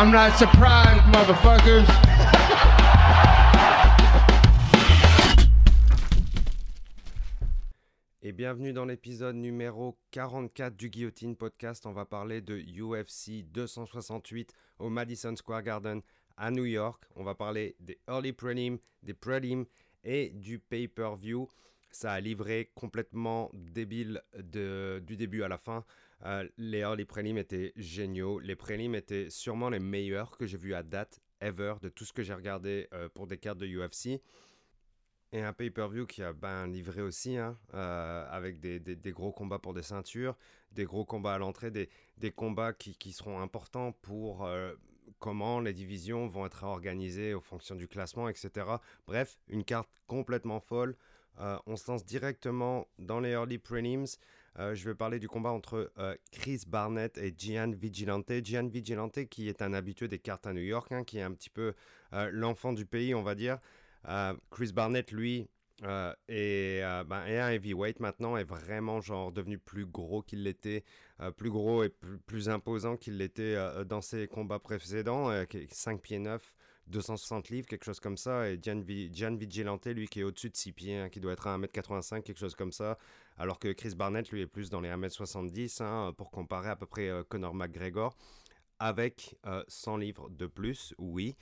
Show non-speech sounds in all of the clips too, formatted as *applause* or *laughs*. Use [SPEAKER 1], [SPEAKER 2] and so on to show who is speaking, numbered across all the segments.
[SPEAKER 1] I'm not surprised, motherfuckers.
[SPEAKER 2] Et bienvenue dans l'épisode numéro 44 du Guillotine Podcast. On va parler de UFC 268 au Madison Square Garden à New York. On va parler des early prelims, des prelims et du pay-per-view. Ça a livré complètement débile de, du début à la fin. Euh, les early prelims étaient géniaux. Les prelims étaient sûrement les meilleurs que j'ai vus à date ever de tout ce que j'ai regardé euh, pour des cartes de UFC. Et un pay-per-view qui a ben, livré aussi, hein, euh, avec des, gros combats pour des ceintures, des gros combats à l'entrée, des, combats qui, qui, seront importants pour comment les divisions vont être organisées en fonction du classement, etc. Bref, une carte complètement folle. on se lance directement dans les early prelims. Euh, je vais parler du combat entre euh, Chris Barnett et Gian Vigilante. Gian Vigilante qui est un habitué des cartes à New York, hein, qui est un petit peu euh, l'enfant du pays, on va dire. Chris Barnett, lui, est, ben, est, un heavyweight maintenant, est vraiment genre devenu plus gros qu'il l'était, plus gros et plus, plus imposant qu'il l'était dans ses combats précédents, 5 pieds 9. 260 livres, quelque chose comme ça. Et Gian, Vigilante, lui, qui est au-dessus de 6 pieds, hein, qui doit être à 1m85, quelque chose comme ça. Alors que Chris Barnett, lui, est plus dans les 1m70, hein, pour comparer à peu près euh, Conor McGregor, avec 100 euh, livres de plus, oui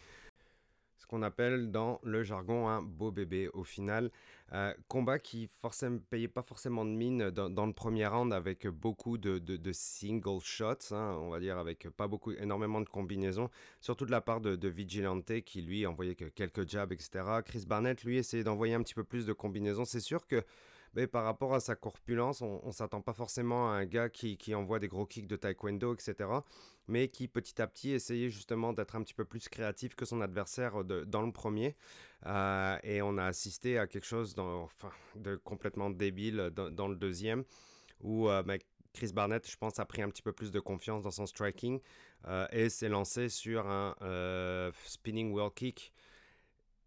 [SPEAKER 2] qu'on appelle dans le jargon un beau bébé au final. Euh, combat qui ne payait pas forcément de mine dans, le premier round avec beaucoup de, single shots, hein, on va dire avec pas beaucoup, énormément de combinaisons, surtout de la part de, Vigilante qui lui envoyait que quelques jabs, etc. Chris Barnett lui essayait d'envoyer un petit peu plus de combinaisons. C'est sûr que mais par rapport à sa corpulence, on, ne s'attend pas forcément à un gars qui, envoie des gros kicks de taekwondo, etc. Mais qui petit à petit essayait justement d'être un petit peu plus créatif que son adversaire dans le premier. Euh, et on a assisté à quelque chose de complètement débile dans, le deuxième, où euh, ben, Chris Barnett, je pense, a pris un petit peu plus de confiance dans son striking euh, et s'est lancé sur un spinning wheel kick.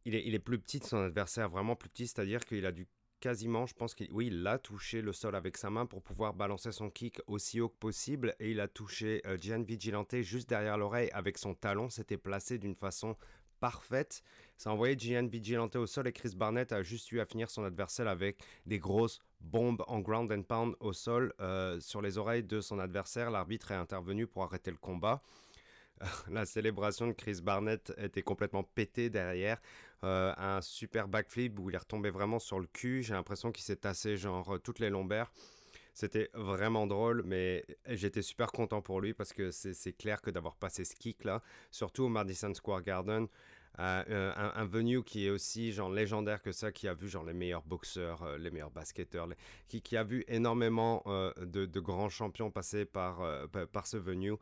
[SPEAKER 2] Il est, il est, plus petit de son adversaire, vraiment plus petit, c'est-à-dire qu'il a dû quasiment, je pense qu'il oui, a touché le sol avec sa main pour pouvoir balancer son kick aussi haut que possible. Et il a touché euh, Gian Vigilante juste derrière l'oreille avec son talon. C'était placé d'une façon parfaite. Ça a envoyé Gian Vigilante au sol et Chris Barnett a juste eu à finir son adversaire avec des grosses bombes en ground and pound au sol euh, sur les oreilles de son adversaire. L'arbitre est intervenu pour arrêter le combat. *laughs* la célébration de Chris Barnett était complètement pétée derrière. Euh, un super backflip où il est retombé vraiment sur le cul. J'ai l'impression qu'il s'est tassé genre toutes les lombaires. C'était vraiment drôle, mais j'étais super content pour lui parce que c'est clair que d'avoir passé ce kick là, surtout au Madison Square Garden, euh, un, un, venue qui est aussi genre légendaire que ça, qui a vu genre les meilleurs boxeurs, euh, les meilleurs basketteurs, qui, qui, a vu énormément de, de, grands champions passer par, par ce venue.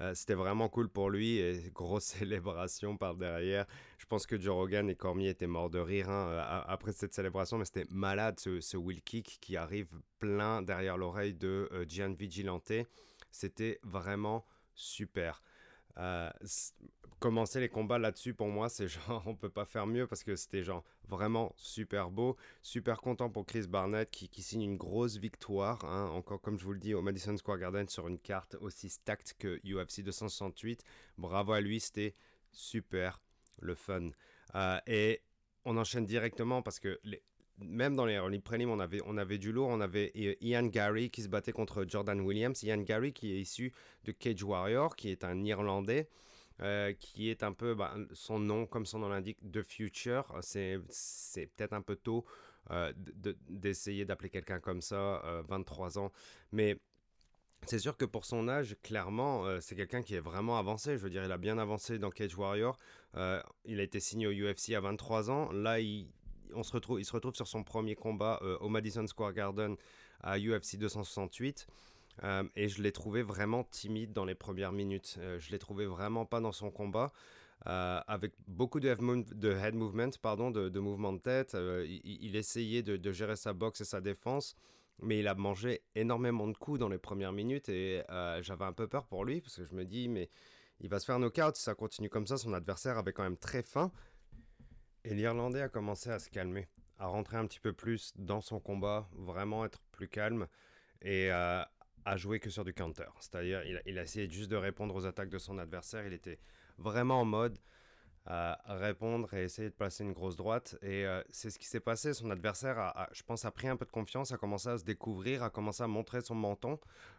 [SPEAKER 2] Euh, c'était vraiment cool pour lui et *laughs* grosse célébration par derrière. Je pense que Joe Rogan et Cormier étaient morts de rire hein, euh, après cette célébration, mais c'était malade ce, will kick qui arrive plein derrière l'oreille de euh, Gian Vigilante. C'était vraiment super. Commencer les combats là-dessus, pour moi, c'est genre, *laughs* on peut pas faire mieux parce que c'était genre vraiment super beau. Super content pour Chris Barnett qui, signe une grosse victoire. Hein, encore, comme je vous le dis, au Madison Square Garden sur une carte aussi stacked que UFC 268. Bravo à lui, c'était super le fun. Euh, et on enchaîne directement parce que même dans les early prelims, on avait, on avait du lourd. On avait Ian Gary qui se battait contre Jordan Williams. Ian Gary qui est issu de Cage Warrior, qui est un Irlandais. Euh, qui est un peu bah, son nom, comme son nom l'indique, The Future. C'est peut-être un peu tôt euh, d'essayer d'appeler quelqu'un comme ça, 23 euh, ans. Mais c'est sûr que pour son âge, clairement, c'est quelqu'un qui est vraiment avancé. Je veux dire, il a bien avancé dans Cage Warrior. il a été signé au UFC à 23 ans. Là, il, on se retrouve, il se retrouve sur son premier combat euh, au Madison Square Garden à UFC 268. Euh, et je l'ai trouvé vraiment timide dans les premières minutes. Euh, je l'ai trouvé vraiment pas dans son combat. avec beaucoup de, head movement, pardon, de, mouvements de tête. Il, essayait de, gérer sa boxe et sa défense, mais il a mangé énormément de coups dans les premières minutes et j'avais un peu peur pour lui parce que je me dis, mais il va se faire knockout si ça continue comme ça. Son adversaire avait quand même très faim. Et l'Irlandais a commencé à se calmer, à rentrer un petit peu plus dans son combat, vraiment être plus calme et à jouer que sur du counter. C'est-à-dire, il, a essayé juste de répondre aux attaques de son adversaire. Il était vraiment en mode répondre et essayer de placer une grosse droite. Et euh, c'est ce qui s'est passé. Son adversaire, a, je pense, a pris un peu de confiance, a commencé à se découvrir, a commencé à montrer son menton,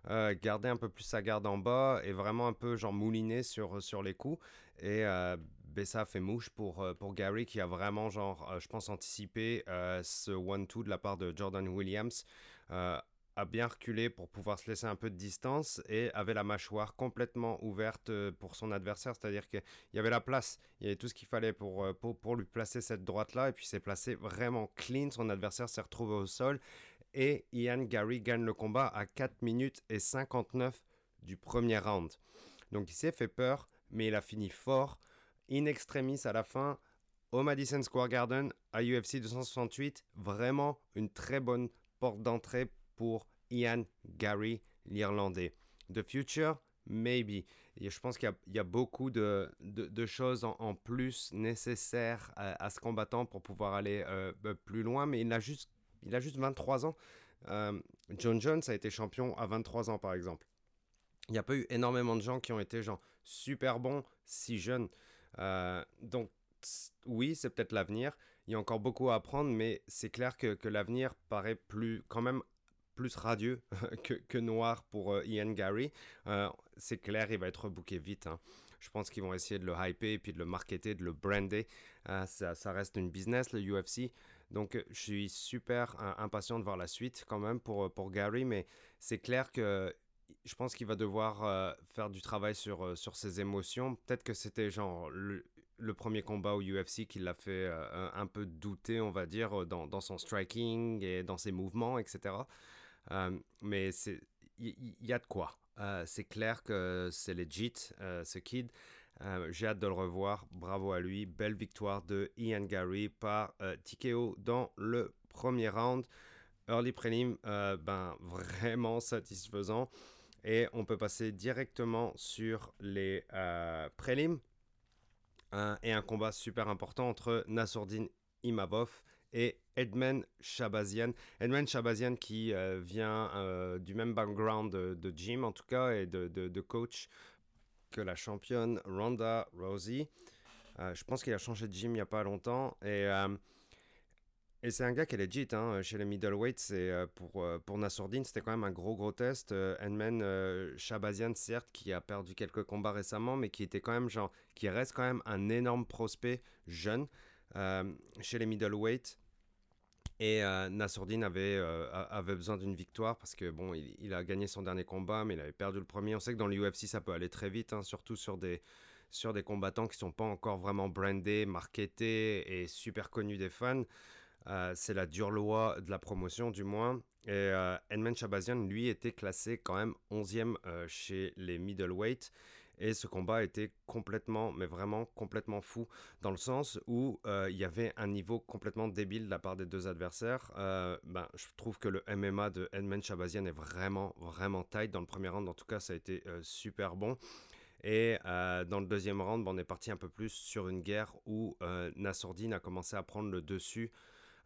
[SPEAKER 2] euh, garder un peu plus sa garde en bas et vraiment un peu genre mouliner sur, sur les coups. Et euh, ça a fait mouche pour, pour Gary qui a vraiment, genre, je pense, anticipé ce one-two de la part de Jordan Williams a bien reculé pour pouvoir se laisser un peu de distance et avait la mâchoire complètement ouverte euh, pour son adversaire, c'est-à-dire qu'il y avait la place, il y avait tout ce qu'il fallait pour, euh, pour, lui placer cette droite-là, et puis s'est placé vraiment clean, son adversaire s'est retrouvé au sol, et Ian Gary gagne le combat à 4 minutes et 59 du premier round. Donc il s'est fait peur, mais il a fini fort, in extremis à la fin, au Madison Square Garden, à UFC 268, vraiment une très bonne porte d'entrée pour Ian Gary, l'Irlandais. The Future, maybe. Et je pense qu'il y, a beaucoup de, choses en, plus nécessaires à, ce combattant pour pouvoir aller euh, plus loin, mais il a juste, il a juste 23 ans. Euh, John Jones a été champion à 23 ans, par exemple. Il n'y a pas eu énormément de gens qui ont été genre super bons si jeunes. Euh, donc, oui, c'est peut-être l'avenir. Il y a encore beaucoup à apprendre, mais c'est clair que l'avenir paraît plus, quand même plus radieux *laughs* que, noir pour euh, Ian Gary. Euh, c'est clair, il va être booké vite. Hein. Je pense qu'ils vont essayer de le hyper, puis de le marketer, de le brander. Euh, ça, reste une business, le UFC. Donc, je suis super impatient de voir la suite quand même pour, pour Gary, mais c'est clair que je pense qu'il va devoir faire du travail sur, sur ses émotions. Peut-être que c'était genre le, premier combat au UFC qui l'a fait un, peu douter, on va dire, dans, son striking et dans ses mouvements, etc. Euh, mais il y, a de quoi. Euh, c'est clair que c'est legit, euh, ce kid. J'ai hâte de le revoir. Bravo à lui. Belle victoire de Ian Gary par TKO dans le premier round. Early prelim, ben, *laughs* vraiment satisfaisant. Et on peut passer directement sur les prélims. et un combat super important entre Nassourdine Imavov et Edmund Shabazian. Edmund Shabazian qui euh, vient euh, du même background de, de, gym en tout cas et de, coach que la championne Ronda Rousey. Euh, je pense qu'il a changé de gym il n'y a pas longtemps et, c'est un gars qui est legit hein, chez les middleweights. C'est pour, pour c'était quand même un gros gros test. Edmund Shabazian, certes, qui a perdu quelques combats récemment, mais qui était quand même genre, qui reste quand même un énorme prospect jeune. Chez les middleweight. Et euh, avait, euh, avait besoin d'une victoire parce que bon, il, a gagné son dernier combat, mais il avait perdu le premier. On sait que dans l'UFC, ça peut aller très vite, hein, surtout sur des, sur des combattants qui ne sont pas encore vraiment brandés, marketés et super connus des fans. c'est la dure loi de la promotion, du moins. Et euh, Edmund Shabazian, lui, était classé quand même 11e chez les middleweight. Et ce combat était complètement, mais vraiment complètement fou, dans le sens où euh, il y avait un niveau complètement débile de la part des deux adversaires. Euh, ben, je trouve que le MMA de Edmund Shabazian est vraiment, vraiment tight. Dans le premier round, en tout cas, ça a été euh, super bon. Et dans le deuxième round, ben, on est parti un peu plus sur une guerre où Nassourdine a commencé à prendre le dessus.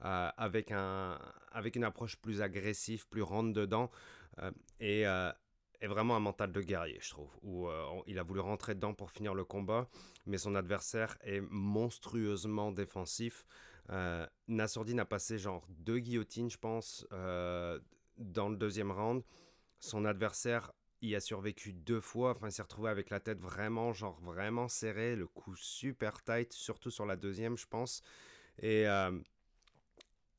[SPEAKER 2] avec, un, avec une approche plus agressive, plus rentre dedans. et est vraiment un mental de guerrier, je trouve, où euh, il a voulu rentrer dedans pour finir le combat, mais son adversaire est monstrueusement défensif. Euh, a passé genre deux guillotines, je pense, euh, dans le deuxième round. Son adversaire y a survécu deux fois, enfin il s'est retrouvé avec la tête vraiment, genre vraiment serrée, le coup super tight, surtout sur la deuxième, je pense. Et euh,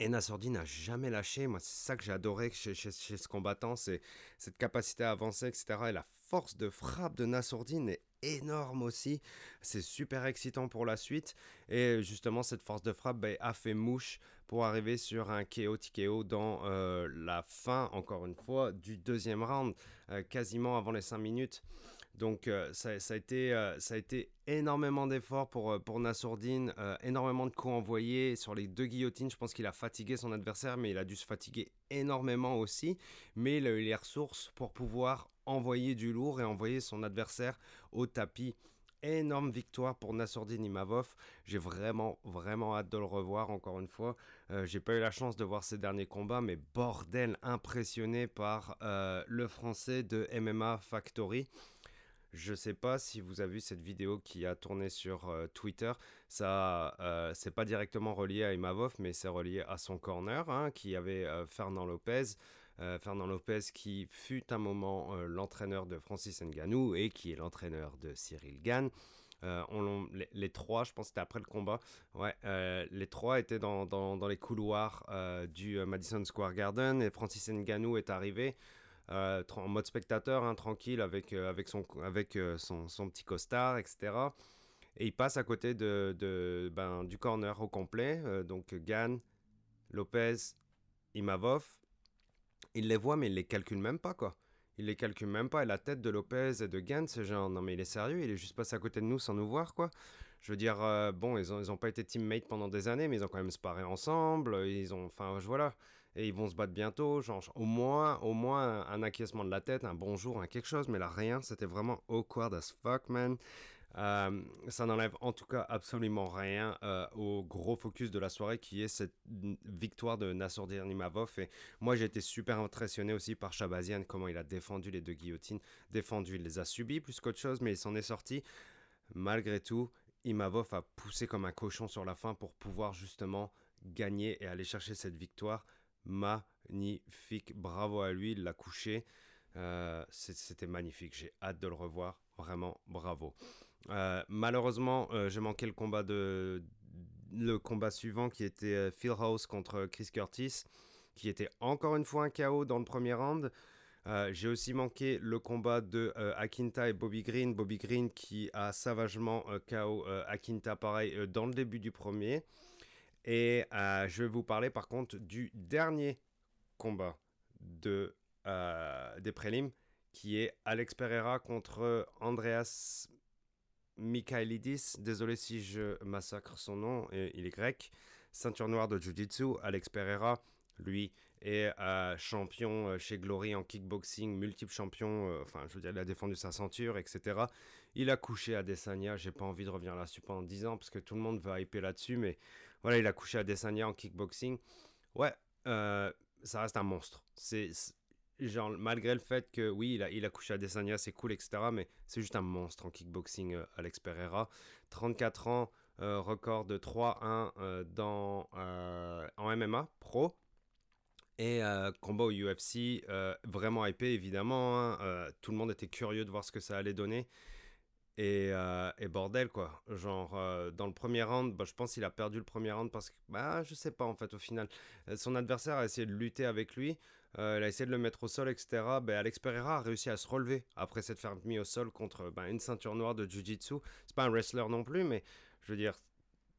[SPEAKER 2] et Nassordi n'a jamais lâché. Moi, c'est ça que j'ai adoré chez, ce combattant, c'est cette capacité à avancer, etc. Et la force de frappe de Nassourdine est énorme aussi. C'est super excitant pour la suite. Et justement, cette force de frappe ben, a fait mouche pour arriver sur un KO TKO dans euh, la fin, encore une fois, du deuxième round, euh, quasiment avant les 5 minutes. Donc euh, ça, a été, euh, ça a été énormément d'efforts pour, euh, pour Nassourdine, énormément de coups envoyés sur les deux guillotines. Je pense qu'il a fatigué son adversaire, mais il a dû se fatiguer énormément aussi. Mais il a eu les ressources pour pouvoir envoyer du lourd et envoyer son adversaire au tapis. Énorme victoire pour Nassourdine Imavov. J'ai vraiment, vraiment hâte de le revoir encore une fois. J'ai pas eu la chance de voir ses derniers combats, mais bordel, impressionné par le français de MMA Factory. Je sais pas si vous avez vu cette vidéo qui a tourné sur euh, Twitter. Ça, euh, c'est pas directement relié à Imavov, mais c'est relié à son corner, hein, qui avait euh, Fernand Lopez. Fernand Lopez qui fut un moment l'entraîneur de Francis Ngannou et qui est l'entraîneur de Cyril Gann. Les, trois, je pense que c'était après le combat, ouais, les trois étaient dans, dans, dans les couloirs du Madison Square Garden et Francis Ngannou est arrivé. Euh, en mode spectateur, hein, tranquille, avec, euh, avec, son, avec euh, son, son, petit costard, etc. Et il passe à côté de, ben, du corner au complet, donc Gann, Lopez, Imavov. Il les voit, mais il les calcule même pas, quoi. Il les calcule même pas. Et la tête de Lopez et de Gann, c'est genre, non mais il est sérieux, il est juste passé à côté de nous sans nous voir, quoi. Je veux dire, bon, ils ont, ils ont pas été teammates pendant des années, mais ils ont quand même sparé ensemble. Ils ont, enfin, voilà et ils vont se battre bientôt. Genre, au moins, au moins un, acquiescement de la tête, un bonjour, un quelque chose, mais là, rien. C'était vraiment awkward as fuck, man. Euh, ça n'enlève en tout cas absolument rien euh, au gros focus de la soirée qui est cette victoire de Nassourdir Nimavov. Et moi j'ai été super impressionné aussi par Shabazian, comment il a défendu les deux guillotines. Défendu, il les a subis plus qu'autre chose, mais il s'en est sorti. Malgré tout, Imavov a poussé comme un cochon sur la fin pour pouvoir justement gagner et aller chercher cette victoire magnifique. Bravo à lui, il l'a couché. Euh, c'était magnifique. J'ai hâte de le revoir. Vraiment, bravo. Euh, malheureusement, euh, j'ai manqué le combat de le combat suivant qui était Phil House contre Chris Curtis, qui était encore une fois un chaos dans le premier round. j'ai aussi manqué le combat de Akinta et Bobby Green. Bobby Green qui a savagement KO Akinta pareil dans le début du premier. Et euh, je vais vous parler par contre du dernier combat de, euh, des prélims, qui est Alex Pereira contre Andreas Mikhailidis. Désolé si je massacre son nom, il est grec. Ceinture noire de Jiu-Jitsu. Alex Pereira, lui, est euh, champion chez Glory en kickboxing, multiple champion. enfin, je veux dire, il a défendu sa ceinture, etc. Il a couché à Desania. J'ai pas envie de revenir là-dessus pendant 10 ans parce que tout le monde va hyper là-dessus, mais voilà, il a couché à Desania en kickboxing. Ouais, euh, ça reste un monstre. C'est genre malgré le fait que oui, il a, il a couché à Desania, c'est cool, etc. Mais c'est juste un monstre en kickboxing, euh, Alex Pereira. 34 ans, euh, record de 3-1 dans en MMA pro. Et combat au UFC, vraiment hypé évidemment. Hein. tout le monde était curieux de voir ce que ça allait donner. Euh, et, bordel, quoi. Genre, euh, dans le premier round, bah, je pense qu'il a perdu le premier round parce que, bah, je sais pas, en fait, au final. Euh, son adversaire a essayé de lutter avec lui. il a essayé de le mettre au sol, etc. Bah, Alex Pereira a réussi à se relever après s'être fait mis au sol contre bah, une ceinture noire de Jiu-Jitsu. C'est pas un wrestler non plus, mais je veux dire,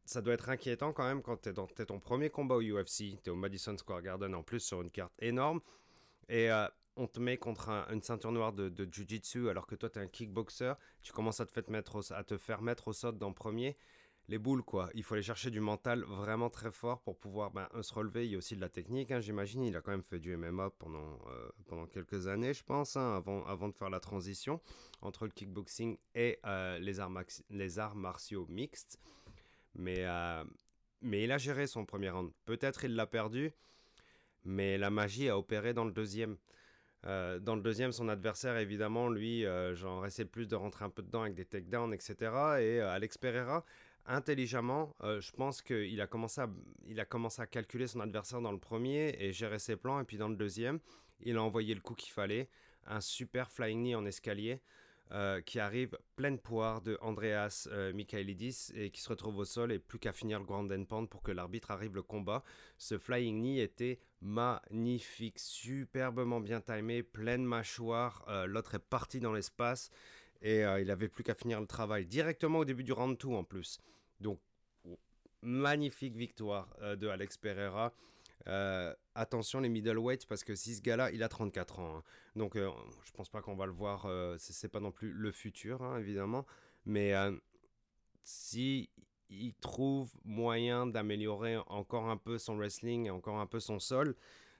[SPEAKER 2] ça doit être inquiétant quand même quand t'es dans ton premier combat au UFC. T'es au Madison Square Garden en plus sur une carte énorme. Et on te met contre une ceinture noire de, de Jiu-Jitsu alors que toi tu es un kickboxer, tu commences à te, faire mettre au, sol dans premier. Les boules, quoi. Il faut aller chercher du mental vraiment très fort pour pouvoir ben, se relever. Il y a aussi de la technique, hein, j'imagine. Il a quand même fait du MMA pendant, euh, pendant quelques années, je pense, hein, avant, de faire la transition entre le kickboxing et euh, les, arts martiaux mixtes. Euh, mais il a géré son premier round. Peut-être il l'a perdu, mais la magie a opéré dans le deuxième. Euh, dans le deuxième, son adversaire, évidemment, lui, euh, genre, essaie plus de rentrer un peu dedans avec des takedowns, etc. Et euh, Alex Pereira, intelligemment, je pense qu'il a, à, il a commencé à calculer son adversaire dans le premier et gérer ses plans. Et puis dans le deuxième, il a envoyé le coup qu'il fallait. Un super flying knee en escalier. Euh, qui arrive pleine poire de Andreas euh, Mikhailidis et qui se retrouve au sol et plus qu'à finir le grand pound pour que l'arbitre arrive le combat. Ce flying knee était magnifique, superbement bien timé, pleine mâchoire. Euh, l'autre est parti dans l'espace et il avait plus qu'à finir le travail directement au début du round 2 en plus. Donc magnifique victoire de Alex Pereira. Euh, attention les middleweights parce que si ce gars-là, il a 34 ans. Hein. Donc euh, je pense pas qu'on va le voir. Euh, c'est pas non plus le futur, hein, évidemment. Mais si il trouve moyen d'améliorer encore un peu son wrestling encore un peu son sol,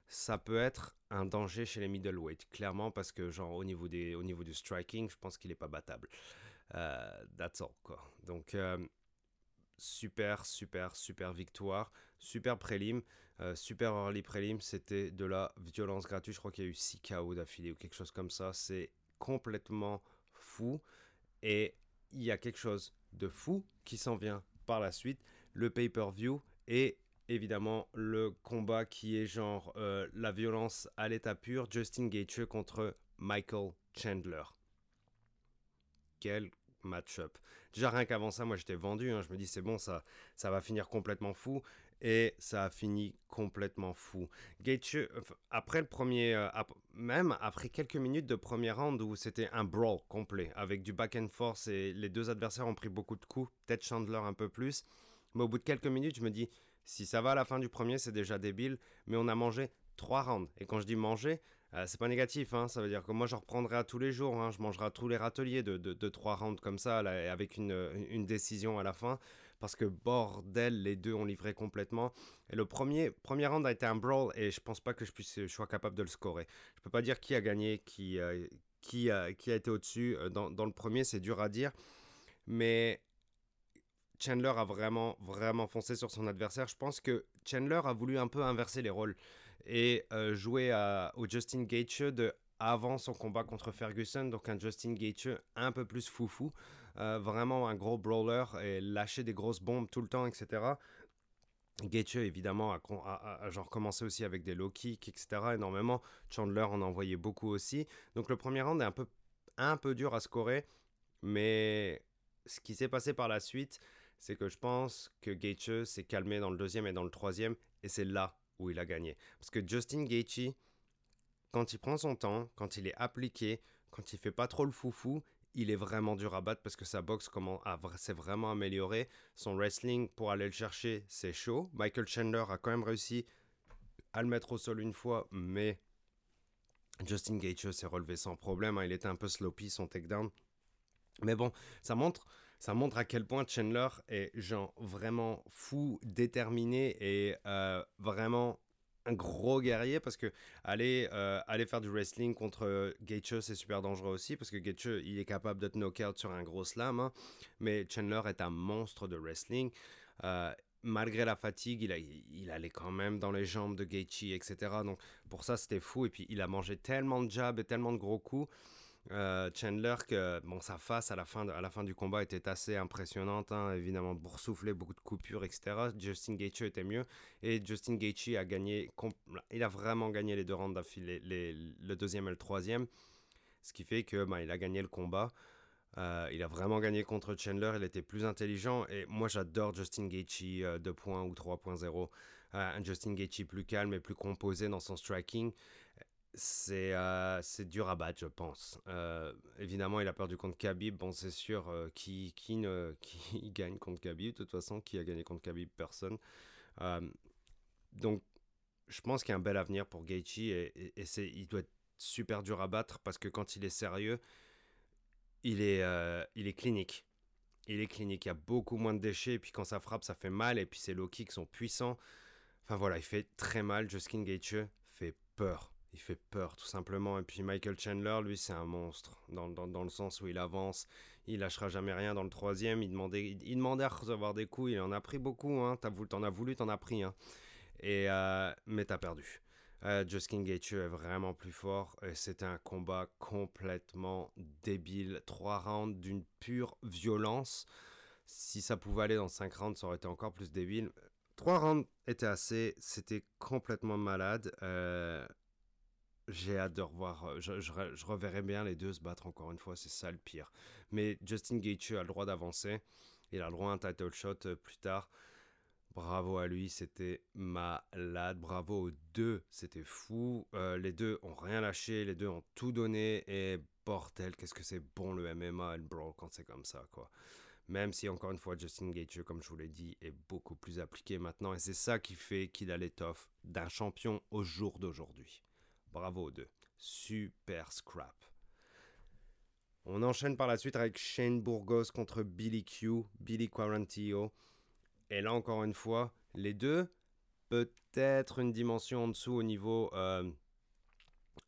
[SPEAKER 2] ça peut être un danger chez les middleweights, clairement, parce que genre au niveau, des, au niveau du striking, je pense qu'il est pas battable. that's all, quoi. Donc super, super, super victoire, super prélim, euh, super early prélim, c'était de la violence gratuite. Je crois qu'il y a eu 6 KO d'affilée ou quelque chose comme ça. C'est complètement fou. Et il y a quelque chose de fou qui s'en vient par la suite. Le pay-per-view et évidemment le combat qui est genre euh, la violence à l'état pur. Justin Gaethje contre Michael Chandler. Quel match-up. Déjà rien qu'avant ça, moi j'étais vendu. hein. Je me dis c'est bon, ça, ça va finir complètement fou. Et ça a fini complètement fou. Gaethje, enfin, après le premier, euh, même après quelques minutes de premier round où c'était un brawl complet avec du back and forth et les deux adversaires ont pris beaucoup de coups, peut-être Chandler un peu plus. Mais au bout de quelques minutes, je me dis si ça va à la fin du premier, c'est déjà débile. Mais on a mangé trois rounds. Et quand je dis manger, euh, c'est pas négatif, hein, ça veut dire que moi je reprendrai à tous les jours, hein, je mangerai à tous les râteliers de, 3 rounds comme ça, avec une décision à la fin, parce que bordel, les deux ont livré complètement. Et le premier, premier round a été un brawl, et je pense pas que je, puisse, je sois capable de le scorer. Je peux pas dire qui a gagné, qui, euh, qui, a, été au-dessus. Euh, Dans, dans le premier, c'est dur à dire, mais Chandler a vraiment, vraiment foncé sur son adversaire. Je pense que Chandler a voulu un peu inverser les rôles et euh, jouer au Justin Gaethje avant son combat contre Ferguson, donc un Justin Gaethje un peu plus foufou, euh, vraiment un gros brawler et lâcher des grosses bombes tout le temps, etc. Gaethje évidemment a, genre commencé aussi avec des low kicks, etc. énormément. Chandler en a envoyé beaucoup aussi. Donc le premier round est un peu, un peu dur à scorer, mais ce qui s'est passé par la suite, c'est que je pense que Gaethje s'est calmé dans le deuxième et dans le troisième, et c'est là où il a gagné. Parce que Justin Gaethje, quand il prend son temps, quand il est appliqué, quand il fait pas trop le foufou, il est vraiment dur à battre parce que sa boxe s'est vraiment améliorée. Son wrestling pour aller le chercher, c'est chaud. Michael Chandler a quand même réussi à le mettre au sol une fois, mais Justin Gaethje s'est relevé sans problème. hein. Il était un peu sloppy son takedown. Mais bon, ça montre, ça montre à quel point Chandler est genre vraiment fou, déterminé et euh, vraiment un gros guerrier parce que aller, euh, aller faire du wrestling contre Gaethje c'est super dangereux aussi parce que Gaethje il est capable de te knock-out sur un gros slam hein. mais Chandler est un monstre de wrestling. Euh, malgré la fatigue il allait quand même dans les jambes de Gaethje etc donc pour ça c'était fou. Et puis il a mangé tellement de jabs et tellement de gros coups euh, Chandler que bon sa face à la fin de- à la fin du combat était assez impressionnante hein, évidemment boursouflé beaucoup de coupures etc Justin Gaethje était mieux. Et Justin Gaethje a gagné il a vraiment gagné les deux rounds d'affilée le deuxième et le troisième. Ce qui fait que ben, il a gagné le combat. Euh, il a vraiment gagné contre Chandler. Il était plus intelligent. Et moi j'adore Justin Gaethje euh, 2.0 ou 3.0 Euh, un Justin Gaethje plus calme et plus composé dans son striking c'est euh, dur à battre, je pense. Euh, évidemment, il a perdu contre Khabib. Bon, c'est sûr, euh, qui, qui, ne, *laughs* qui gagne contre Khabib? De toute façon, qui a gagné contre Khabib? Personne. Euh, donc, je pense qu'il y a un bel avenir pour Gaethje et, et, il doit être super dur à battre parce que quand il est sérieux, il est, il est clinique. Il est clinique, il y a beaucoup moins de déchets et puis quand ça frappe, ça fait mal et puis ses low kicks sont puissants. Enfin voilà, il fait très mal. Justin Gaethje fait peur. Il fait peur tout simplement. Et puis Michael Chandler, lui, c'est un monstre dans, dans, dans le sens où il avance. Il lâchera jamais rien dans le troisième. Il demandait, il, demandait à recevoir des coups. Il en a pris beaucoup. Hein. T'en as voulu, t'en as pris. Hein. Et, euh, mais t'as perdu. Euh, Justin Gaethje est vraiment plus fort. C'était un combat complètement débile. Trois rounds d'une pure violence. Si ça pouvait aller dans cinq rounds, ça aurait été encore plus débile. Trois rounds étaient assez. C'était complètement malade. Euh, j'ai hâte de revoir. euh, Je, reverrai bien les deux se battre encore une fois. C'est ça le pire. Mais Justin Gaethje a le droit d'avancer. Il a le droit à un title shot euh, plus tard. Bravo à lui, c'était malade. Bravo aux deux, c'était fou. Euh, les deux ont rien lâché, les deux ont tout donné. Et bordel, qu'est-ce que c'est bon le MMA et le brawl quand c'est comme ça, quoi. Même si, encore une fois, Justin Gaethje, comme je vous l'ai dit, est beaucoup plus appliqué maintenant. Et c'est ça qui fait qu'il a l'étoffe d'un champion au jour d'aujourd'hui. Bravo aux deux. Super scrap. On enchaîne par la suite avec Shane Burgos contre Billy Q, Billy Quarantillo. Et là, encore une fois, les deux, peut-être une dimension en dessous au niveau, euh,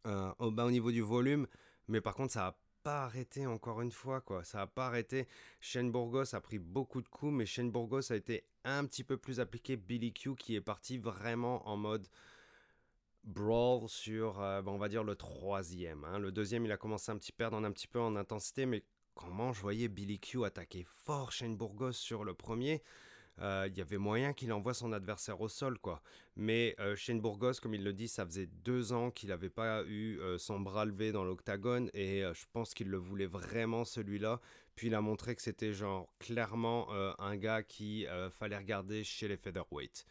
[SPEAKER 2] euh, au, bah, au niveau du volume. Mais par contre, ça n'a pas arrêté encore une fois. quoi. Ça n'a pas arrêté. Shane Burgos a pris beaucoup de coups, mais Shane Burgos a été un petit peu plus appliqué. Billy Q qui est parti vraiment en mode brawl sur, euh, on va dire, le troisième. Hein. Le deuxième, il a commencé un petit perdre un petit peu en intensité, mais comment je voyais Billy Q attaquer fort Shane Burgos sur le premier. Euh, il y avait moyen qu'il envoie son adversaire au sol, quoi. Mais euh, Shane Burgos, comme il le dit, ça faisait deux ans qu'il n'avait pas eu euh, son bras levé dans l'octagone et je pense qu'il le voulait vraiment celui-là. Puis il a montré que c'était genre clairement un gars qui fallait regarder chez les featherweight.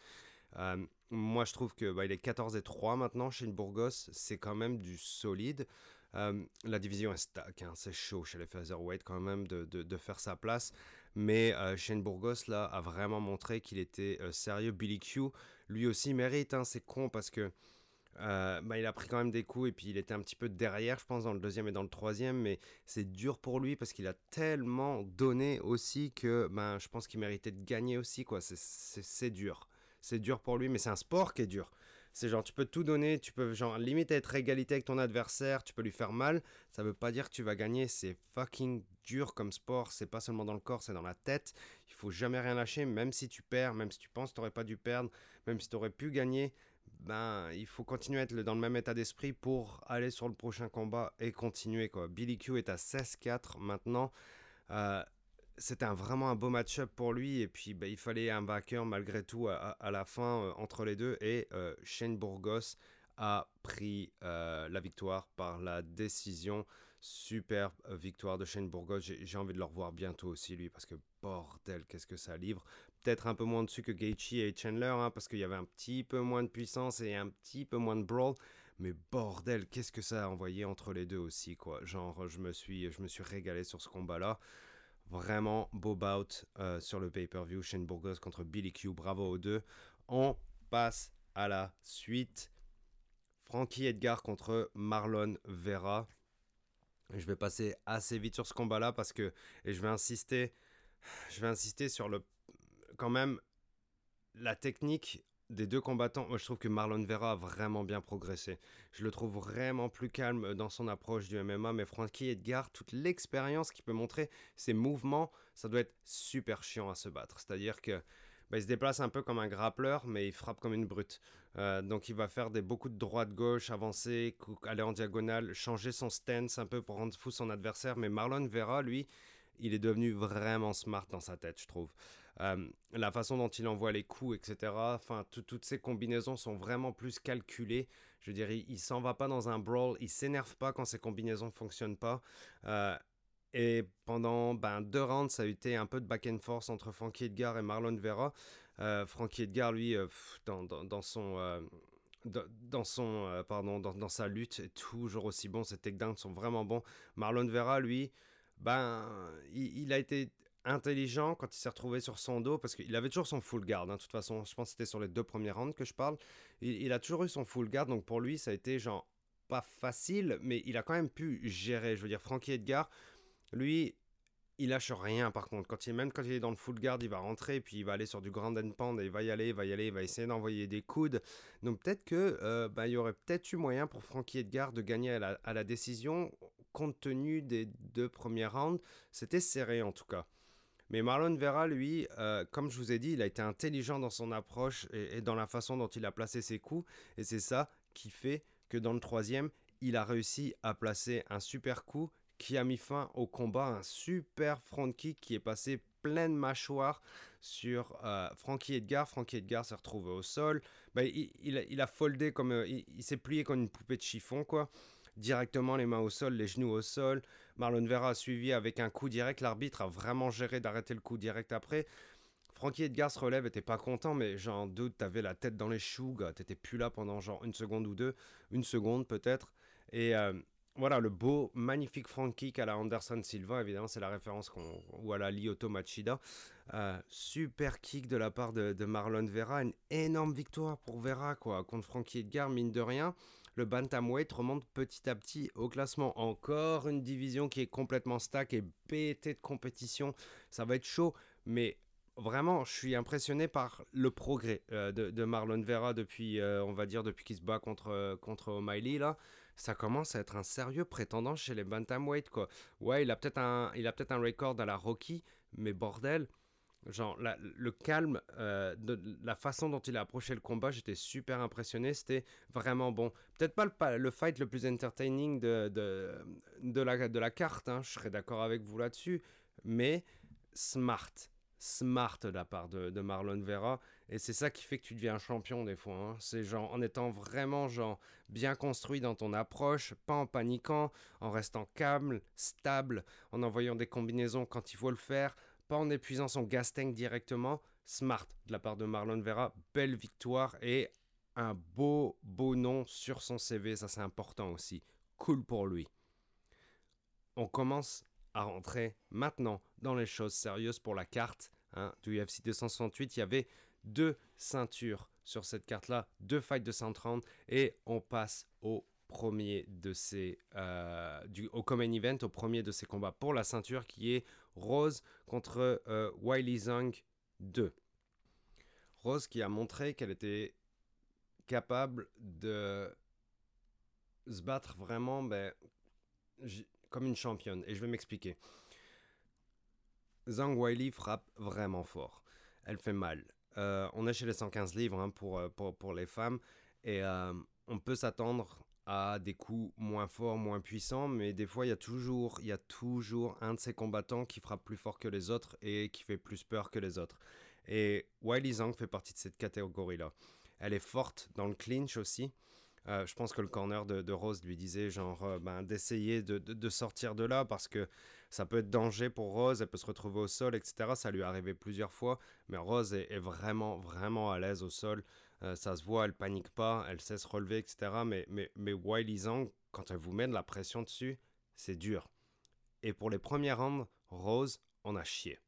[SPEAKER 2] Moi, je trouve que bah, il est 14 et 3 maintenant. Shane Burgos, c'est quand même du solide. la division est stack, hein, c'est chaud chez les featherweight quand même de, de, faire sa place. Mais euh, Shane Burgos, là, a vraiment montré qu'il était euh, sérieux. Billy Q, lui aussi, mérite. Hein, c'est con parce que euh, bah, il a pris quand même des coups et puis il était un petit peu derrière, je pense, dans le deuxième et dans le troisième. Mais c'est dur pour lui parce qu'il a tellement donné aussi que ben, je pense qu'il méritait de gagner aussi. quoi. C'est dur. C'est dur pour lui, mais c'est un sport qui est dur. C'est genre, tu peux tout donner, tu peux genre limite être égalité avec ton adversaire, tu peux lui faire mal. Ça veut pas dire que tu vas gagner. C'est fucking dur comme sport. C'est pas seulement dans le corps, c'est dans la tête. Il faut jamais rien lâcher, même si tu perds, même si tu penses que t'aurais pas dû perdre, même si tu aurais pu gagner. Ben, il faut continuer à être dans le même état d'esprit pour aller sur le prochain combat et continuer quoi. Billy Q est à 16-4 maintenant. Euh, c'était vraiment un beau match-up pour lui. Et puis, bah, il fallait un vainqueur malgré tout à, la fin euh, entre les deux. Et euh, Shane Burgos a pris euh, la victoire par la décision. Super victoire de Shane Burgos. J'ai envie de le revoir bientôt aussi, lui, parce que bordel, qu'est-ce que ça livre. Peut-être un peu moins dessus que Gaethje et Chandler, hein, parce qu'il y avait un petit peu moins de puissance et un petit peu moins de brawl. Mais bordel, qu'est-ce que ça a envoyé entre les deux aussi, quoi. Genre, je me suis, je me suis régalé sur ce combat-là. Vraiment beau bout euh, sur le pay-per-view. Shane Burgos contre Billy Q. Bravo aux deux. On passe à la suite. Frankie Edgar contre Marlon Vera. Je vais passer assez vite sur ce combat-là parce que et je vais insister, je vais insister sur le quand même la technique des deux combattants, moi je trouve que Marlon Vera a vraiment bien progressé. Je le trouve vraiment plus calme dans son approche du MMA, mais Frankie Edgar, toute l'expérience qu'il peut montrer, ses mouvements, ça doit être super chiant à se battre. C'est-à-dire que bah, il se déplace un peu comme un grappleur, mais il frappe comme une brute. Euh, donc il va faire des, beaucoup de droite-gauche, avancer, aller en diagonale, changer son stance un peu pour rendre fou son adversaire. Mais Marlon Vera, lui, il est devenu vraiment smart dans sa tête, je trouve. Euh, la façon dont il envoie les coups, etc. Enfin, toutes ces combinaisons sont vraiment plus calculées. Je dirais, il, il s'en va pas dans un brawl, il s'énerve pas quand ces combinaisons fonctionnent pas. Euh, et pendant ben, deux rounds, ça a été un peu de back and forth entre Frankie Edgar et Marlon Vera. Euh, Frankie Edgar, lui, dans, dans, son dans son pardon dans, sa lutte est toujours aussi bon ses takedowns sont vraiment bons Marlon Vera lui ben il, a été intelligent quand il s'est retrouvé sur son dos, parce qu'il avait toujours son full guard. Hein. De toute façon, je pense que c'était sur les deux premiers rounds que je parle. Il, a toujours eu son full guard, donc pour lui, ça a été genre pas facile, mais il a quand même pu gérer. Je veux dire, Frankie Edgar, lui, il lâche rien par contre. Quand il, même quand il est dans le full guard, il va rentrer, puis il va aller sur du grand end pound, et il va y aller, il va y aller, il va essayer d'envoyer des coudes. Donc peut-être que euh, ben, il y aurait peut-être eu moyen pour Frankie Edgar de gagner à la, à la décision, compte tenu des deux premiers rounds. C'était serré en tout cas. Mais Marlon Vera, lui, euh, comme je vous ai dit, il a été intelligent dans son approche et, dans la façon dont il a placé ses coups. Et c'est ça qui fait que dans le troisième, il a réussi à placer un super coup qui a mis fin au combat, un super front kick qui est passé plein de mâchoires sur euh, Frankie Edgar. Frankie Edgar s'est retrouvé au sol. Ben, il, a, foldé comme. Euh, il s'est plié comme une poupée de chiffon, quoi directement les mains au sol, les genoux au sol. Marlon Vera a suivi avec un coup direct. L'arbitre a vraiment géré d'arrêter le coup direct après. Frankie Edgar se relève, était pas content, mais j'en doute, t'avais la tête dans les choux, t'étais plus là pendant genre une seconde ou deux, une seconde peut-être. Et euh, voilà, le beau, magnifique front kick à la Anderson Silva, évidemment, c'est la référence qu'on, ou à la Lyoto Machida. Euh, super kick de la part de, de, Marlon Vera, une énorme victoire pour Vera, quoi, contre Frankie Edgar, mine de rien le bantamweight remonte petit à petit au classement. Encore une division qui est complètement stack et pétée de compétition. Ça va être chaud, mais vraiment, je suis impressionné par le progrès euh, de, Marlon Vera depuis, euh, on va dire, depuis qu'il se bat contre, euh, contre O'Malley, là. Ça commence à être un sérieux prétendant chez les bantamweight, quoi. Ouais, il a peut-être un, il a peut-être un record à la Rocky, mais bordel, Genre, le calme, euh, de, la façon dont il a approché le combat, j'étais super impressionné. C'était vraiment bon. Peut-être pas le, fight le plus entertaining de, de, la, de la carte, hein, je serais d'accord avec vous là-dessus, mais smart. Smart de la part de, Marlon Vera. Et c'est ça qui fait que tu deviens un champion des fois. Hein. C'est genre en étant vraiment genre bien construit dans ton approche, pas en paniquant, en restant calme, stable, en envoyant des combinaisons quand il faut le faire en épuisant son gas directement. Smart de la part de Marlon Vera, belle victoire et un beau, beau nom sur son CV, ça c'est important aussi. Cool pour lui. On commence à rentrer maintenant dans les choses sérieuses pour la carte hein, du UFC 268. Il y avait deux ceintures sur cette carte-là, deux fights de 130 et on passe au premier de ces euh, du, au common event, au premier de ces combats pour la ceinture qui est Rose contre euh, Wiley Zhang 2. Rose qui a montré qu'elle était capable de se battre vraiment ben, comme une championne. Et je vais m'expliquer. Zhang Wiley frappe vraiment fort. Elle fait mal. Euh, on est chez les 115 livres hein, pour, pour, pour, les femmes. Et on peut s'attendre à des coups moins forts, moins puissants, mais des fois il y a toujours, y a toujours un de ces combattants qui frappe plus fort que les autres et qui fait plus peur que les autres. Et Wiley Zhang fait partie de cette catégorie-là. Elle est forte dans le clinch aussi. Euh, je pense que le corner de, Rose lui disait genre euh, ben, d'essayer de, sortir de là parce que ça peut être danger pour Rose, elle peut se retrouver au sol, etc. Ça lui est arrivé plusieurs fois, mais Rose est vraiment, vraiment à l'aise au sol. Euh, ça se voit, elle panique pas, elle sait se relever, etc. Mais, mais, mais Zhang, quand elle vous met de la pression dessus, c'est dur. Et pour les premières rounds, Rose en a chié.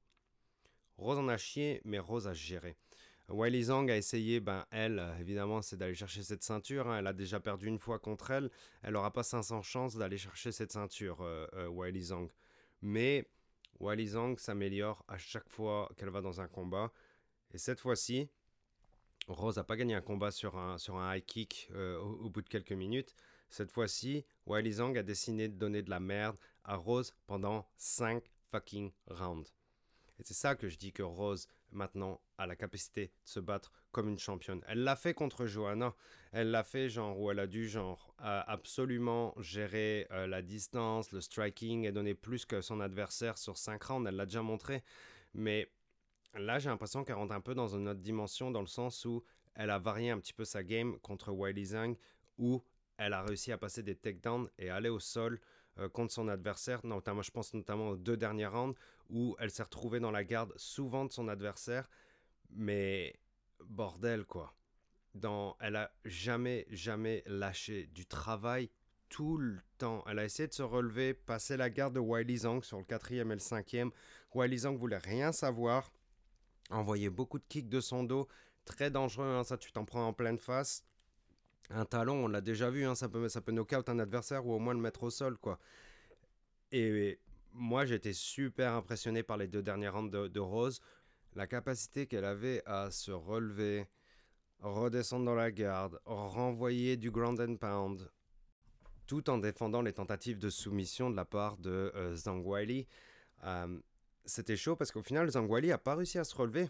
[SPEAKER 2] Rose en a chié, mais Rose a géré. Wiley Zhang a essayé, ben elle, évidemment, c'est d'aller chercher cette ceinture. Hein. Elle a déjà perdu une fois contre elle. Elle n'aura pas 500 chances d'aller chercher cette ceinture, euh, euh, Zhang. Mais Wiley Zhang s'améliore à chaque fois qu'elle va dans un combat. Et cette fois-ci, Rose n'a pas gagné un combat sur un, sur un high kick euh, au, bout de quelques minutes. Cette fois-ci, Wiley Zhang a décidé de donner de la merde à Rose pendant 5 fucking rounds. Et c'est ça que je dis que Rose, maintenant, a la capacité de se battre comme une championne. Elle l'a fait contre Johanna. Elle l'a fait, genre, où elle a dû, genre, absolument gérer euh, la distance, le striking et donner plus que son adversaire sur 5 rounds. Elle l'a déjà montré. Mais Là, j'ai l'impression qu'elle rentre un peu dans une autre dimension, dans le sens où elle a varié un petit peu sa game contre Wiley Zhang, où elle a réussi à passer des takedowns et aller au sol euh, contre son adversaire. Notamment, je pense notamment aux deux derniers rounds, où elle s'est retrouvée dans la garde souvent de son adversaire. Mais bordel, quoi. Elle a jamais, jamais lâché du travail tout le temps. Elle a essayé de se relever, passer la garde de Wiley Zhang sur le quatrième et le cinquième. Wiley Zhang voulait rien savoir envoyer beaucoup de kicks de son dos, très dangereux, hein, ça tu t'en prends en pleine face. Un talon, on l'a déjà vu, hein, ça peut, ça peut knock-out un adversaire ou au moins le mettre au sol, quoi. Et moi, j'étais super impressionné par les deux dernières rounds de, Rose. La capacité qu'elle avait à se relever, redescendre dans la garde, renvoyer du ground and pound, tout en défendant les tentatives de soumission de la part de euh, Zhang Weili. Euh, c'était chaud parce qu'au final, Zangwali a pas réussi à se relever.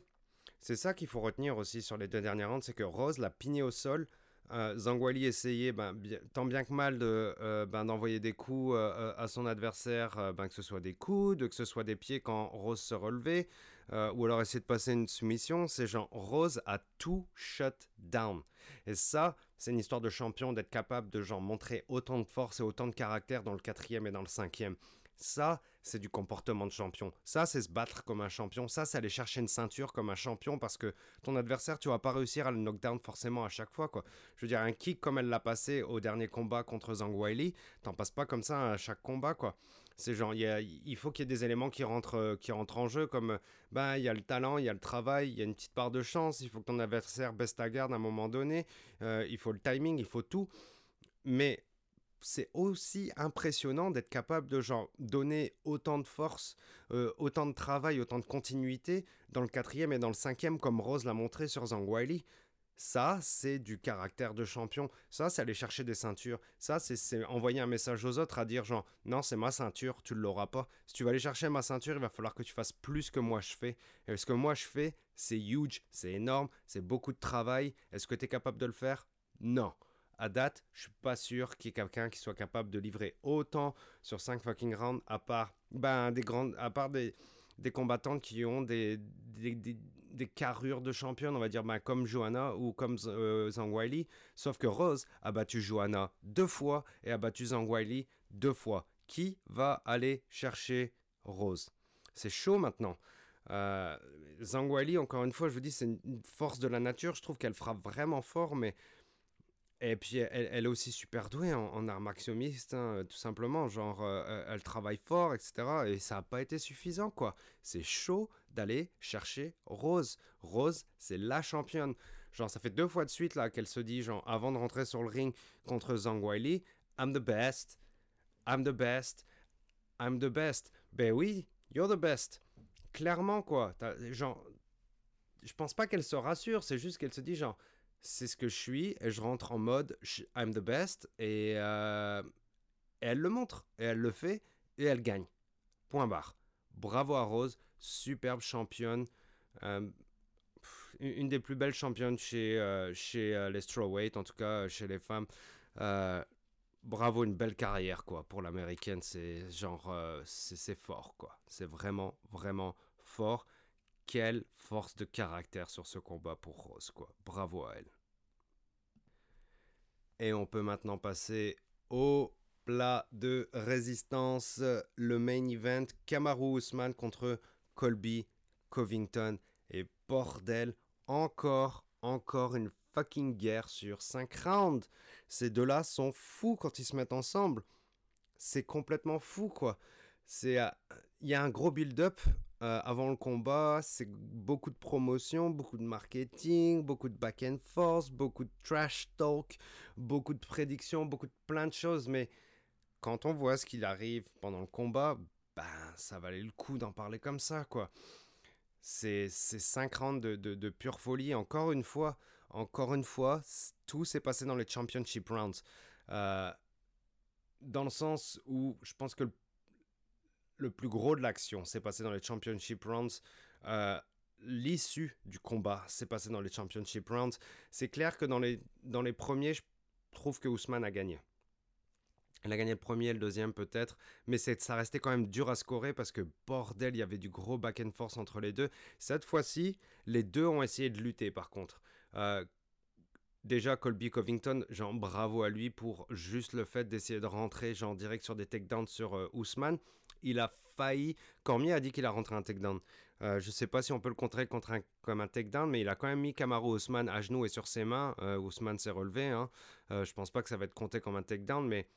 [SPEAKER 2] C'est ça qu'il faut retenir aussi sur les deux dernières rounds, c'est que Rose l'a pigné au sol. Euh, Zangwali essayait ben, tant bien que mal de, euh, ben, d'envoyer des coups euh, à son adversaire, ben, que ce soit des coudes, que ce soit des pieds quand Rose se relevait, ou alors essayer de passer une soumission. C'est genre Rose a tout shut down. Et ça, c'est une histoire de champion d'être capable de genre montrer autant de force et autant de caractère dans le quatrième et dans le cinquième. Ça, c'est du comportement de champion. Ça, c'est se battre comme un champion. Ça, c'est aller chercher une ceinture comme un champion parce que ton adversaire, tu vas pas réussir à le knockdown forcément à chaque fois. Quoi. Je veux dire, un kick comme elle l'a passé au dernier combat contre Zhang Weili, t'en passes pas comme ça à chaque combat. quoi. C'est genre, il faut qu'il y ait des éléments qui rentrent, qui rentrent en jeu, comme bah, il y a le talent, il y a le travail, il y a une petite part de chance, il faut que ton adversaire baisse ta garde à un moment donné, euh, il faut le timing, il faut tout. Mais c'est aussi impressionnant d'être capable de genre donner autant de force, euh, autant de travail, autant de continuité dans le quatrième et dans le cinquième, comme Rose l'a montré sur Zhang Weili. Ça, c'est du caractère de champion. Ça, c'est aller chercher des ceintures. Ça, c'est envoyer un message aux autres à dire genre, non, c'est ma ceinture, tu ne l'auras pas. Si tu vas aller chercher ma ceinture, il va falloir que tu fasses plus que moi je fais. Et ce que moi je fais, c'est huge, c'est énorme, c'est beaucoup de travail. Est-ce que tu es capable de le faire? Non. À date, je suis pas sûr qu'il y ait quelqu'un qui soit capable de livrer autant sur 5 fucking rounds, à part, ben, des grandes, à part des, des combattantes qui ont des, des, carrures de championne, on va dire, ben, comme Johanna ou comme euh, Zhang Weili. Sauf que Rose a battu Johanna deux fois et a battu Zhang Weili deux fois. Qui va aller chercher Rose? C'est chaud maintenant. Euh, Zhang Weili, encore une fois, je vous dis, c'est une force de la nature. Je trouve qu'elle frappe vraiment fort, mais et puis, elle, est aussi super douée en, en arts martiaux hein, tout simplement. Genre, euh, euh, elle travaille fort, etc. Et ça n'a pas été suffisant, quoi. C'est chaud d'aller chercher Rose. Rose, c'est la championne. Genre, ça fait deux fois de suite, là, qu'elle se dit, genre, avant de rentrer sur le ring contre Zhang Weili, I'm the best, I'm the best, I'm the best. Ben oui, you're the best. Clairement, quoi. Genre, je pense pas qu'elle se rassure, c'est juste qu'elle se dit, genre, c'est ce que je suis et je rentre en mode I'm the best euh, et, elle le montre et elle le fait et elle gagne. Point barre. Bravo à Rose, superbe championne. Euh, une des plus belles championnes chez, euh, chez les strawweight, en tout cas chez les femmes. bravo, une belle carrière quoi pour l'américaine. C'est genre, c'est fort quoi. C'est vraiment, vraiment fort. Quelle force de caractère sur ce combat pour Rose quoi. Bravo à elle. Et on peut maintenant passer au plat de résistance, le main event, Kamaru Usman contre Colby Covington. Et bordel, encore, encore une fucking guerre sur 5 rounds. Ces deux-là sont fous quand ils se mettent ensemble. C'est complètement fou, quoi. Euh, il y a un gros build-up euh, avant le combat, c'est beaucoup de promotion, beaucoup de marketing, beaucoup de back and forth, beaucoup de trash talk, beaucoup de prédictions, beaucoup de plein de choses. Mais quand on voit ce qu'il arrive pendant le combat, ben, ça valait le coup d'en parler comme ça, quoi. C'est 5 rounds de, de, pure folie. Encore une fois, encore une fois, tout s'est passé dans les championship rounds. Euh, dans le sens où je pense que le le plus gros de l'action s'est passé dans les Championship Rounds. Euh, l'issue du combat s'est passé dans les Championship Rounds. C'est clair que dans les, dans les premiers, je trouve que Ousmane a gagné. Il a gagné le premier, le deuxième peut-être, mais ça restait quand même dur à scorer parce que bordel, il y avait du gros back and force entre les deux. Cette fois-ci, les deux ont essayé de lutter par contre. Euh, déjà, Colby Covington, genre bravo à lui pour juste le fait d'essayer de rentrer genre direct sur des takedowns sur euh, Ousmane il a failli. Cormier a dit qu'il a rentré un takedown. Euh, je ne sais pas si on peut le contrer contre un, comme un takedown, mais il a quand même mis Kamaru Ousmane à genoux et sur ses mains. Euh, Ousmane s'est relevé. Hein. Euh, je pense pas que ça va être compté comme un takedown, mais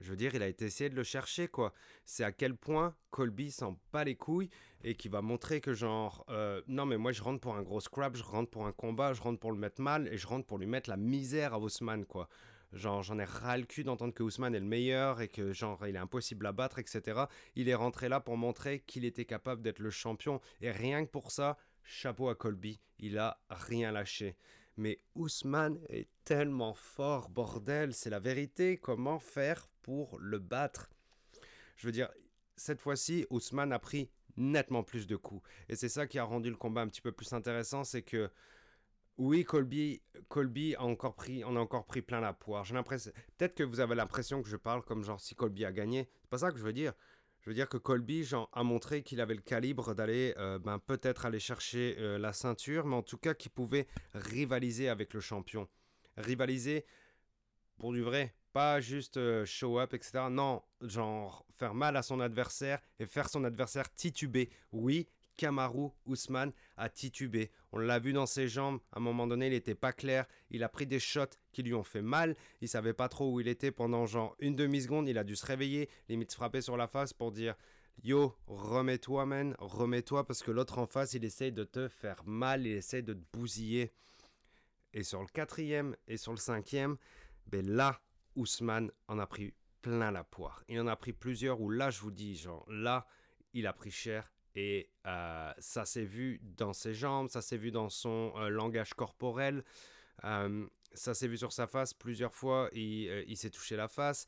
[SPEAKER 2] je veux dire, il a été essayé de le chercher, quoi. C'est à quel point Colby s'en bat les couilles et qui va montrer que, genre, euh, non, mais moi je rentre pour un gros scrap, je rentre pour un combat, je rentre pour le mettre mal et je rentre pour lui mettre la misère à Ousmane, quoi. Genre, j'en ai ras le cul d'entendre que Ousmane est le meilleur et que, genre, il est impossible à battre, etc. Il est rentré là pour montrer qu'il était capable d'être le champion. Et rien que pour ça, chapeau à Colby. Il a rien lâché. Mais Ousmane est tellement fort, bordel, c'est la vérité. Comment faire pour le battre? Je veux dire, cette fois-ci, Ousmane a pris nettement plus de coups. Et c'est ça qui a rendu le combat un petit peu plus intéressant, c'est que oui, Colby, Colby a encore pris, on a encore pris plein la poire. J'ai l'impression, peut-être que vous avez l'impression que je parle comme genre si Colby a gagné. C'est pas ça que je veux dire. Je veux dire que Colby genre, a montré qu'il avait le calibre d'aller euh, ben, peut-être aller chercher euh, la ceinture, mais en tout cas qu'il pouvait rivaliser avec le champion. Rivaliser pour du vrai, pas juste euh, show up, etc. Non, genre faire mal à son adversaire et faire son adversaire tituber. Oui, Kamaru Ousmane a titubé. On l'a vu dans ses jambes, à un moment donné, il n'était pas clair. Il a pris des shots qui lui ont fait mal. Il savait pas trop où il était pendant genre une demi-seconde. Il a dû se réveiller, limite frapper sur la face pour dire Yo, remets-toi, man, remets-toi, parce que l'autre en face, il essaye de te faire mal, il essaye de te bousiller. Et sur le quatrième et sur le cinquième, ben là, Ousmane en a pris plein la poire. Il en a pris plusieurs où là, je vous dis, genre, là, il a pris cher et euh, ça s'est vu dans ses jambes, ça s'est vu dans son euh, langage corporel. Euh, ça s'est vu sur sa face plusieurs fois, il, s'est touché la face.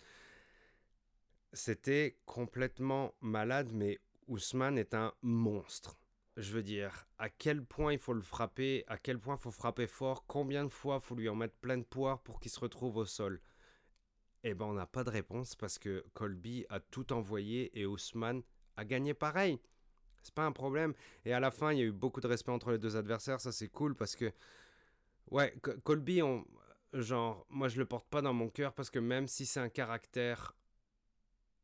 [SPEAKER 2] C'était complètement malade, mais Ousmane est un monstre. Je veux dire, à quel point il faut le frapper, à quel point il faut frapper fort, combien de fois il faut lui en mettre plein de poire pour qu'il se retrouve au sol? Eh ben, on n'a pas de réponse parce que Colby a tout envoyé et Ousmane a gagné pareil. C'est pas un problème. Et à la fin, il y a eu beaucoup de respect entre les deux adversaires. Ça, c'est cool parce que, ouais, Colby, genre, moi, je le porte pas dans mon cœur parce que même si c'est un caractère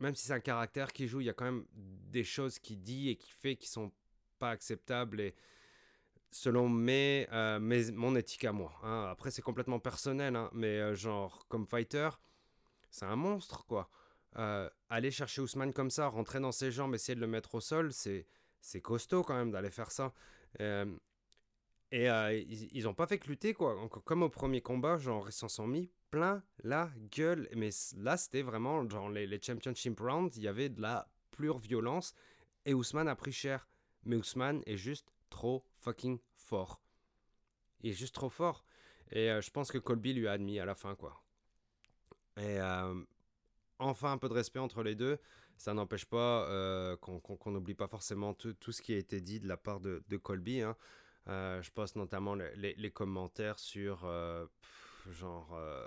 [SPEAKER 2] même si c'est un caractère qui joue, il y a quand même des choses qu'il dit et qu'il fait qui sont pas acceptables et selon mes, euh, mes mon éthique à moi. Hein. Après, c'est complètement personnel, hein, mais euh, genre, comme fighter, c'est un monstre, quoi. Euh, aller chercher Ousmane comme ça, rentrer dans ses jambes, essayer de le mettre au sol, c'est, c'est costaud quand même d'aller faire ça. et ils, n'ont pas fait que lutter, quoi. Comme au premier combat, genre, ils s'en sont mis plein la gueule. Mais là, c'était vraiment, genre, les, Championship Rounds, il y avait de la pure violence. Et Ousmane a pris cher. Mais Ousmane est juste trop fucking fort. Il est juste trop fort. Et euh, je pense que Colby lui a admis à la fin, quoi. Et euh, enfin, un peu de respect entre les deux. Ça n'empêche pas euh, qu'on n'oublie pas forcément tout, ce qui a été dit de la part de, Colby. Hein. je pense notamment les, commentaires sur genre euh,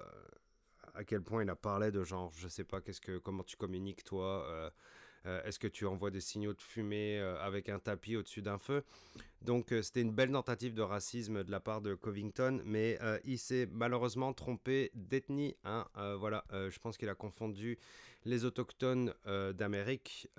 [SPEAKER 2] à quel point il a parlé de genre je sais pas qu'est-ce que comment tu communiques toi euh, euh, est-ce que tu envoies des signaux de fumée avec un tapis au-dessus d'un feu? Donc c'était une belle tentative de racisme de la part de Covington mais il s'est malheureusement trompé d'ethnie hein, voilà je pense qu'il a confondu les autochtones d'Amérique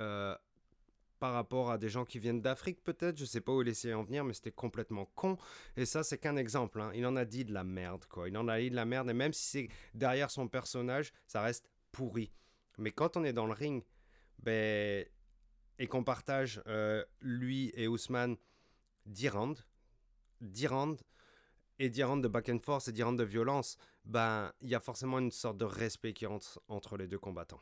[SPEAKER 2] par rapport à des gens qui viennent d'Afrique peut-être, je sais pas où il essayait en venir, mais c'était complètement con. Et ça, c'est qu'un exemple. Hein. Il en a dit de la merde, quoi. Il en a dit de la merde, et même si c'est derrière son personnage, ça reste pourri. Mais quand on est dans le ring, ben, et qu'on partage euh, lui et Ousmane 10 rounds, 10 rounds, et 10 rounds de back and forth et 10 rounds de violence, ben, il y a forcément une sorte de respect qui rentre entre les deux combattants.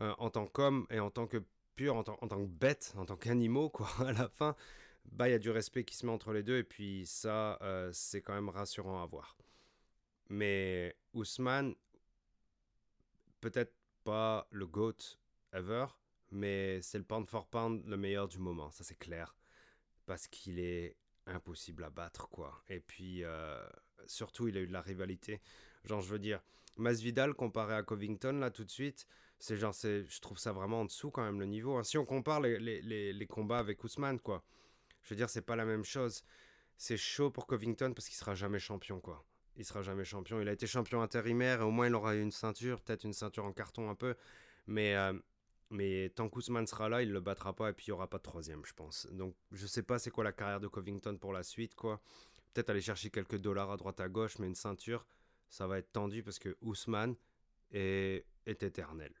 [SPEAKER 2] Euh, en tant qu'homme et en tant que pur en, tant que bête, en tant qu'animaux, quoi, *laughs* à la fin, bah, il y a du respect qui se met entre les deux, et puis ça, euh, c'est quand même rassurant à voir. Mais Ousmane, peut-être pas le GOAT ever, mais c'est le pound for pound le meilleur du moment, ça c'est clair. Parce qu'il est impossible à battre, quoi. Et puis, euh, surtout, il a eu de la rivalité. Genre, je veux dire, Masvidal comparé à Covington, là, tout de suite, c'est genre, je trouve ça vraiment en dessous quand même le niveau. Hein. Si on compare les, les, les, combats avec Ousmane, quoi, je veux dire, c'est pas la même chose. C'est chaud pour Covington parce qu'il sera jamais champion, quoi. Il sera jamais champion. Il a été champion intérimaire et au moins il aura une ceinture, peut-être une ceinture en carton un peu. Mais, euh, mais tant qu'Ousmane sera là, il le battra pas et puis il y aura pas de troisième, je pense. Donc je sais pas c'est quoi la carrière de Covington pour la suite, quoi. Peut-être aller chercher quelques dollars à droite à gauche, mais une ceinture, ça va être tendu parce que Ousmane est, est éternel.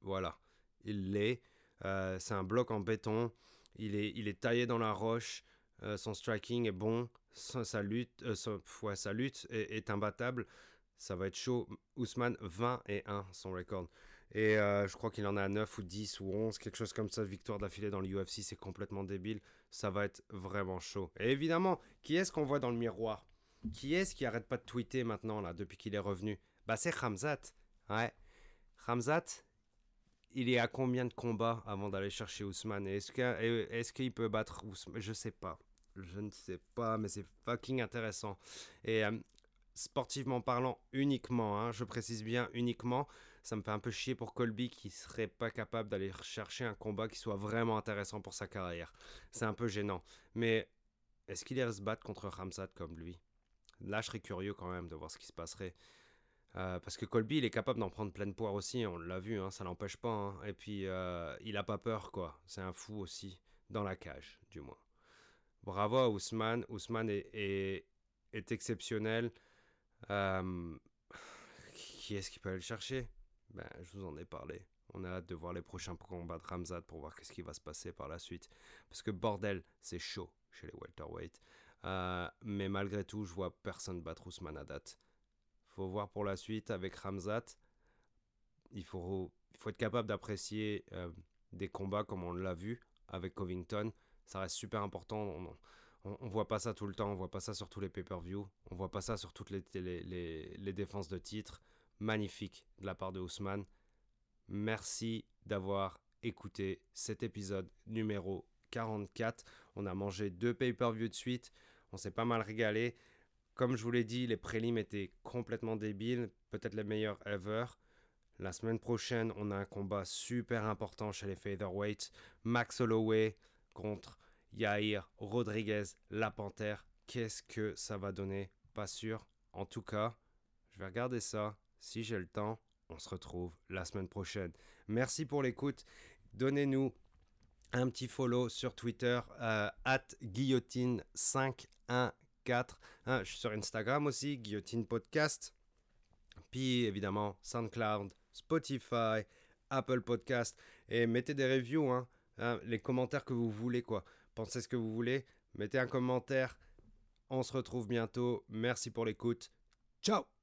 [SPEAKER 2] Voilà, il l'est. Euh, c'est un bloc en béton. Il est, il est taillé dans la roche. Euh, son striking est bon. Sa, lutte, euh, sa lutte est, imbattable. Ça va être chaud. Ousmane, 20 et 1, son record. Et je crois qu'il en a 9 ou 10 ou 11, quelque chose comme ça. Victoire d'affilée dans l'UFC, c'est complètement débile. Ça va être vraiment chaud. Et évidemment, qui est-ce qu'on voit dans le miroir? Qui est-ce qui arrête pas de tweeter maintenant, là, depuis qu'il est revenu? Bah, c'est Ramzat. Ouais. Ramzat, il est à combien de combats avant d'aller chercher Ousmane? Est-ce qu'il peut battre Ousmane? Je sais pas. Je ne sais pas, mais c'est fucking intéressant. Et euh, sportivement parlant, uniquement, hein, je précise bien uniquement, ça me fait un peu chier pour Colby qui serait pas capable d'aller chercher un combat qui soit vraiment intéressant pour sa carrière. C'est un peu gênant. Mais est-ce qu'il irait se battre contre Ramsat comme lui? Là, je serais curieux quand même de voir ce qui se passerait. Euh, parce que Colby, il est capable d'en prendre pleine poire aussi, on l'a vu, hein, ça l'empêche pas. Hein. Et puis, euh, il a pas peur, quoi. C'est un fou aussi, dans la cage, du moins. Bravo à Ousmane. Ousmane est, exceptionnel. Euh, qui est-ce qui peut aller le chercher? Ben, Je vous en ai parlé. On a hâte de voir les prochains combats de Ramzad pour voir qu'est-ce qui va se passer par la suite. Parce que bordel, c'est chaud chez les welterweight. mais malgré tout, je vois personne battre Ousmane à date faut voir pour la suite avec Ramzat. Il faut, être capable d'apprécier euh, des combats comme on l'a vu avec Covington. Ça reste super important. On, voit pas ça tout le temps, on voit pas ça sur tous les pay-per-view, on voit pas ça sur toutes les, les, les, défenses de titre. Magnifique de la part de Ousmane. Merci d'avoir écouté cet épisode numéro 44. On a mangé deux pay-per-view de suite, on s'est pas mal régalé. Comme je vous l'ai dit, les prélims étaient complètement débiles, peut-être les meilleurs ever. La semaine prochaine, on a un combat super important chez les featherweights. Max Holloway contre Yair Rodriguez, la panthère. Qu'est-ce que ça va donner? Pas sûr. En tout cas, je vais regarder ça. Si j'ai le temps, on se retrouve la semaine prochaine. Merci pour l'écoute. Donnez-nous un petit follow sur Twitter, euh, at guillotine514. Hein, je suis sur Instagram aussi, guillotine podcast. Puis évidemment, SoundCloud, Spotify, Apple Podcast. Et mettez des reviews, hein, hein, les commentaires que vous voulez, quoi. Pensez ce que vous voulez. Mettez un commentaire. On se retrouve bientôt. Merci pour l'écoute. Ciao